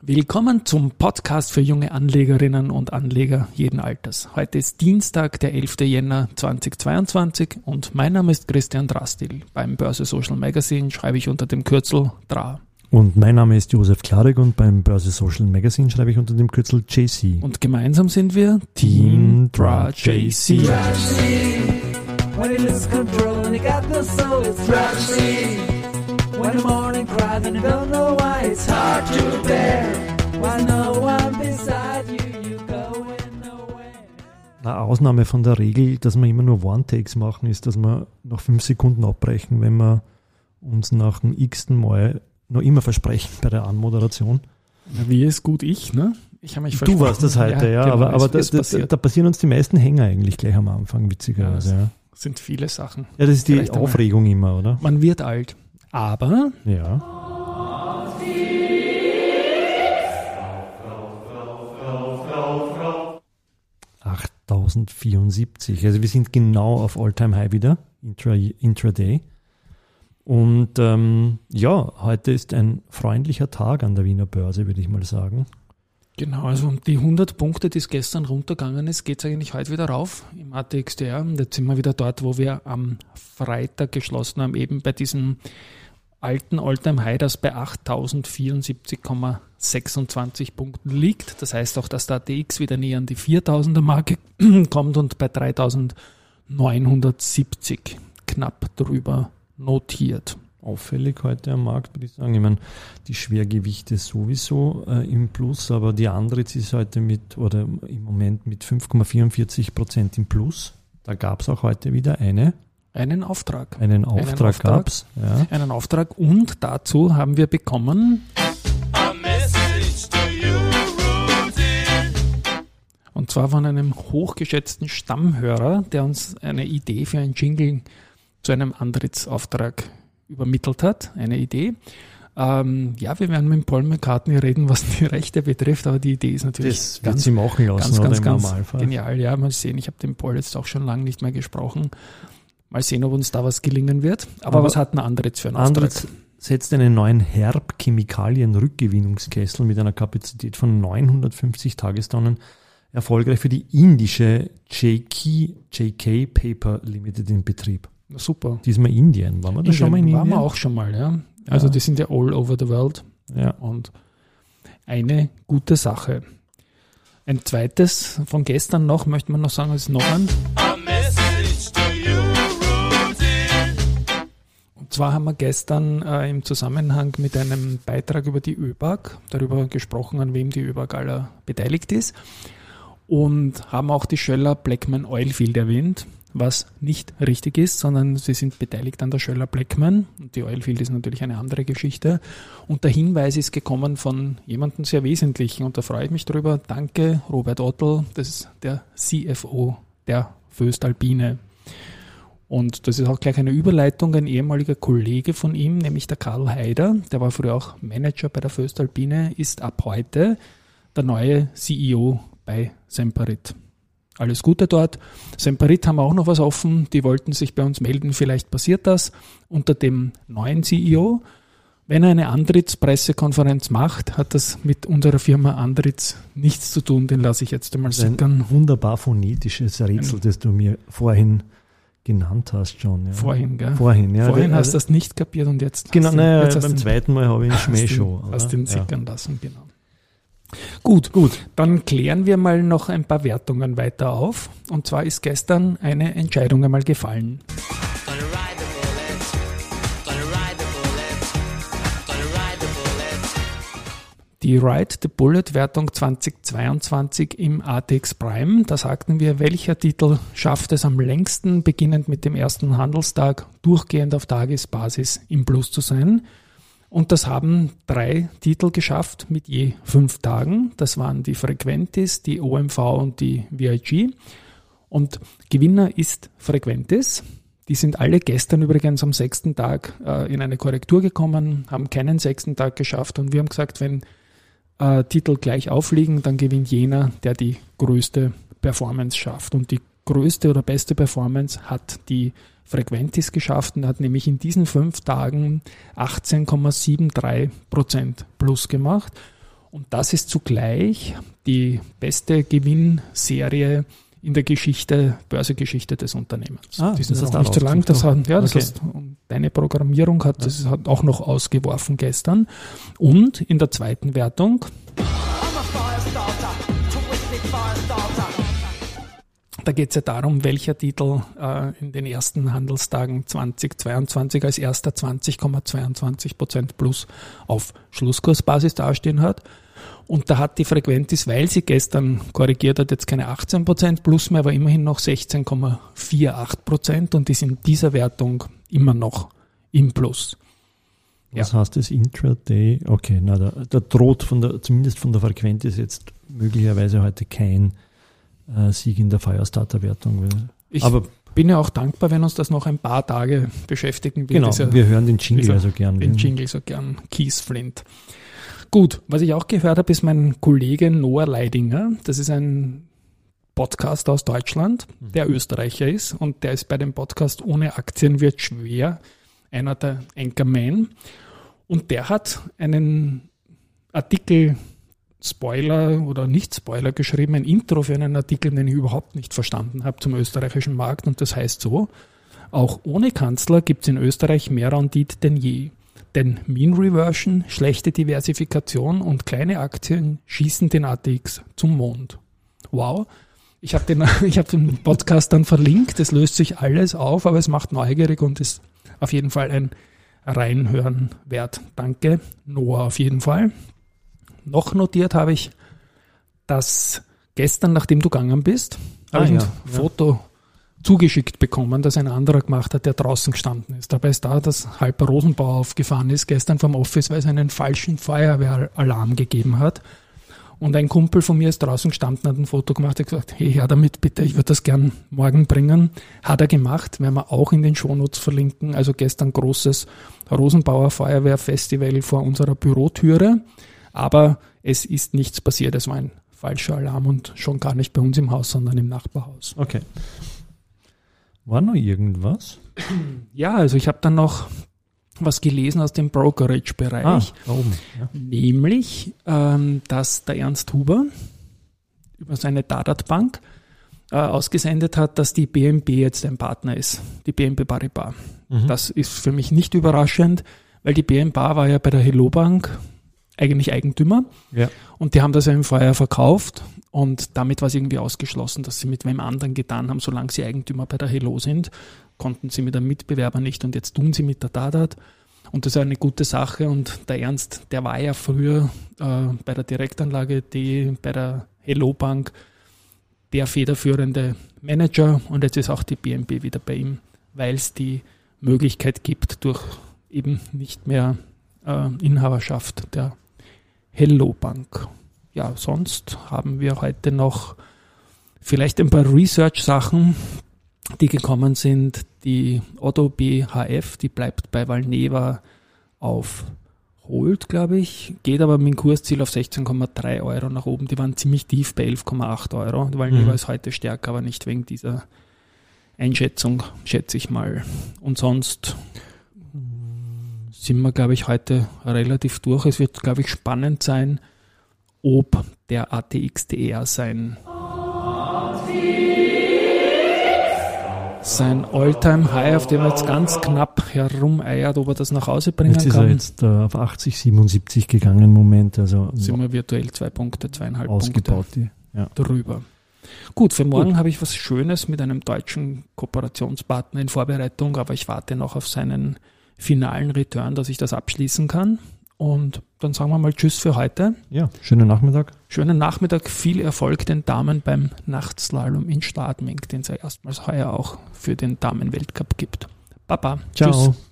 Willkommen zum Podcast für junge Anlegerinnen und Anleger jeden Alters. Heute ist Dienstag, der 11. Jänner 2022 und mein Name ist Christian Drastil. Beim Börse Social Magazine schreibe ich unter dem Kürzel DRA. Und mein Name ist Josef Klarek und beim Börse Social Magazine schreibe ich unter dem Kürzel JC. Und gemeinsam sind wir Team DRA JC. When he When the morning cries and you don't know why, it's hard to bear. While no one beside you, you going nowhere. Eine Ausnahme von der Regel, dass wir immer nur One-Takes machen, ist, dass wir nach fünf Sekunden abbrechen, wenn wir uns nach dem x-ten Mal noch immer versprechen bei der Anmoderation. Wie ist gut ich, ne? Ich habe mich Du warst das heute, ja, ja genau, aber, aber da, da, da, passieren uns die meisten Hänger eigentlich gleich am Anfang, witzigerweise. Ja, ja. sind viele Sachen. Ja, das ist die Vielleicht Aufregung einmal. immer, oder? Man wird alt. Aber ja. ...8074. Also wir sind genau auf All-Time-High wieder, intra, intraday. Und ähm, ja, heute ist ein freundlicher Tag an der Wiener Börse, würde ich mal sagen. Genau, also die 100 Punkte, die es gestern runtergegangen ist, geht es eigentlich heute wieder rauf im ATXDR. Und jetzt sind wir wieder dort, wo wir am Freitag geschlossen haben, eben bei diesem alten Alltime High, das bei 8074,26 Punkten liegt. Das heißt auch, dass der ATX wieder näher an die 4000er Marke kommt und bei 3970 knapp drüber notiert. Auffällig heute am Markt, würde ich sagen. Ich meine, die Schwergewichte sowieso äh, im Plus, aber die Andritz ist heute mit, oder im Moment mit 5,44 Prozent im Plus. Da gab es auch heute wieder eine einen Auftrag. Einen Auftrag, einen Auftrag gab es. Ja. Einen Auftrag und dazu haben wir bekommen. Und zwar von einem hochgeschätzten Stammhörer, der uns eine Idee für ein Jingle zu einem Antrittsauftrag übermittelt hat. Eine Idee. Ähm, ja, wir werden mit Paul McCartney reden, was die Rechte betrifft, aber die Idee ist natürlich das ganz, sie machen lassen, ganz, ganz, ganz genial. Ja, mal sehen. Ich habe den Paul jetzt auch schon lange nicht mehr gesprochen. Mal sehen, ob uns da was gelingen wird. Aber, Aber was hat ein Andritz für einen Andritz Auftrag? setzt einen neuen Herb-Chemikalien-Rückgewinnungskessel mit einer Kapazität von 950 Tagestonnen erfolgreich für die indische JK, JK Paper Limited in Betrieb. Super. Diesmal Indien. Waren wir da schon mal in Indien? Waren wir auch schon mal, ja. Also ja. die sind ja all over the world. Ja. Und eine gute Sache. Ein zweites von gestern noch, möchte man noch sagen, ist noch ein. zwar haben wir gestern äh, im Zusammenhang mit einem Beitrag über die ÖBAG darüber gesprochen, an wem die ÖBAG aller beteiligt ist und haben auch die Schöller Blackman Oilfield erwähnt, was nicht richtig ist, sondern sie sind beteiligt an der Schöller Blackman und die Oilfield ist natürlich eine andere Geschichte. Und der Hinweis ist gekommen von jemandem sehr Wesentlichen und da freue ich mich drüber. Danke, Robert Ottel, das ist der CFO der Föstalpine. Und das ist auch gleich eine Überleitung. Ein ehemaliger Kollege von ihm, nämlich der Karl Haider, der war früher auch Manager bei der Föstalpine, ist ab heute der neue CEO bei Semperit. Alles Gute dort. Semperit haben auch noch was offen. Die wollten sich bei uns melden. Vielleicht passiert das unter dem neuen CEO. Wenn er eine Antrittspressekonferenz macht, hat das mit unserer Firma Andritz nichts zu tun. Den lasse ich jetzt einmal sickern. Ein wunderbar phonetisches Rätsel, das du mir vorhin genannt hast schon. Ja. Vorhin, gell? Vorhin, ja. Vorhin hast du das nicht kapiert und jetzt. Genau, naja, jetzt beim zweiten Mal habe ich einen Schmäh schon. Hast den sickern ja. lassen, genau. Gut, gut. Dann klären wir mal noch ein paar Wertungen weiter auf. Und zwar ist gestern eine Entscheidung einmal gefallen. Die Ride the Bullet Wertung 2022 im ATX Prime. Da sagten wir, welcher Titel schafft es am längsten, beginnend mit dem ersten Handelstag, durchgehend auf Tagesbasis im Plus zu sein. Und das haben drei Titel geschafft mit je fünf Tagen. Das waren die Frequentis, die OMV und die VIG. Und Gewinner ist Frequentis. Die sind alle gestern übrigens am sechsten Tag äh, in eine Korrektur gekommen, haben keinen sechsten Tag geschafft und wir haben gesagt, wenn äh, Titel gleich aufliegen, dann gewinnt jener, der die größte Performance schafft. Und die größte oder beste Performance hat die Frequentis geschafft und hat nämlich in diesen fünf Tagen 18,73 Prozent plus gemacht. Und das ist zugleich die beste Gewinnserie in der Geschichte, Börsegeschichte des Unternehmens. Ah, die sind das hast nicht so lang. Das hat, ja, das Okay. heißt, deine Programmierung hat das hat auch noch ausgeworfen gestern. Und in der zweiten Wertung, da geht es ja darum, welcher Titel äh, in den ersten Handelstagen 2022 als erster 20,22 Prozent plus auf Schlusskursbasis dastehen hat. Und da hat die Frequentis, weil sie gestern korrigiert hat, jetzt keine 18 Prozent plus mehr, aber immerhin noch 16,48 Prozent und ist in dieser Wertung immer noch im Plus. Was heißt das Intraday? Okay, na, da, da droht von der, zumindest von der Frequenz jetzt möglicherweise heute kein äh, Sieg in der Firestarter-Wertung. Ich Aber bin ja auch dankbar, wenn uns das noch ein paar Tage beschäftigen wird. genau, dieser- wir hören den Jingle dieser- also gern. den Jingle so gern, Keith Flint. Gut, was ich auch gehört habe, ist mein Kollege Noah Leidinger. Das ist ein Podcast aus Deutschland, der Österreicher ist und der ist bei dem Podcast Ohne Aktien wird schwer, einer der Anchorman. Und der hat einen Artikel Spoiler oder nicht Spoiler geschrieben, ein Intro für einen Artikel, den ich überhaupt nicht verstanden habe zum österreichischen Markt und das heißt so, auch ohne Kanzler gibt es in Österreich mehr Rendite denn je. Denn Mean Reversion, schlechte Diversifikation und kleine Aktien schießen den ATX zum Mond. Wow. Ich habe den, ich hab den Podcast dann verlinkt, es löst sich alles auf, aber es macht neugierig und ist auf jeden Fall ein Reinhören wert. Danke, Noah, auf jeden Fall. Noch notiert habe ich, dass gestern, nachdem du gegangen bist, Ah, habe ich ein ja, ja. Foto zugeschickt bekommen, das ein anderer gemacht hat, der draußen gestanden ist. Dabei ist da, dass halb Rosenbauer aufgefahren ist, gestern vom Office, weil es einen falschen Feuerwehralarm gegeben hat. Und ein Kumpel von mir ist draußen gestanden, hat ein Foto gemacht, hat gesagt, hey, her damit bitte, ich würde das gern morgen bringen. Hat er gemacht, werden wir auch in den Shownotes verlinken. Also gestern großes Rosenbauer Feuerwehrfestival vor unserer Bürotüre. Aber es ist nichts passiert. Es war ein falscher Alarm und schon gar nicht bei uns im Haus, sondern im Nachbarhaus. Okay. War noch irgendwas? Ja, also ich habe dann noch was gelesen aus dem Brokerage-Bereich. Ah, da oben. Ja. Nämlich, ähm, dass der Ernst Huber über seine Dadat Bank äh, ausgesendet hat, dass die BNB jetzt ein Partner ist, die BNB Paribas. Mhm. Das ist für mich nicht überraschend, weil die BNB war ja bei der Hello Bank eigentlich Eigentümer ja. und die haben das ja im Vorjahr verkauft und damit war es irgendwie ausgeschlossen, dass sie mit wem anderen getan haben, solange sie Eigentümer bei der Hello sind, konnten sie mit einem Mitbewerber nicht und jetzt tun sie mit der Dadat. Und das ist eine gute Sache. Und der Ernst, der war ja früher äh, bei der Direktanlage, die bei der Hello Bank der federführende Manager und jetzt ist auch die BNB wieder bei ihm, weil es die Möglichkeit gibt, durch eben nicht mehr äh, Inhaberschaft der Hello Bank. Ja, sonst haben wir heute noch vielleicht ein paar Research-Sachen, die gekommen sind. Die Otto BHF, die bleibt bei Valneva auf Hold, glaube ich, geht aber mit dem Kursziel auf 16,3 Euro nach oben. Die waren ziemlich tief bei 11,8 Euro. Valneva Mhm. ist heute stärker, aber nicht wegen dieser Einschätzung, schätze ich mal. Und sonst sind wir, glaube ich, heute relativ durch. Es wird, glaube ich, spannend sein, ob der ATXDR sein sein Alltime High, auf dem er jetzt ganz knapp herumeiert, ob er das nach Hause bringen Jetzt ist er kann. jetzt äh, auf 80, 77 gegangen im Moment, also sind wir virtuell zwei Punkte, zweieinhalb ausgebaut. Die. Ja. Punkte drüber. Gut, für morgen habe ich was Schönes mit einem deutschen Kooperationspartner in Vorbereitung, aber ich warte noch auf seinen finalen Return, dass ich das abschließen kann. Und dann sagen wir mal Tschüss für heute. ja, schönen Nachmittag. Schönen Nachmittag, viel Erfolg den Damen beim Nachtslalom in Stadming, den es ja erstmals heuer auch für den Damenweltcup gibt. Baba. Ciao. Tschüss.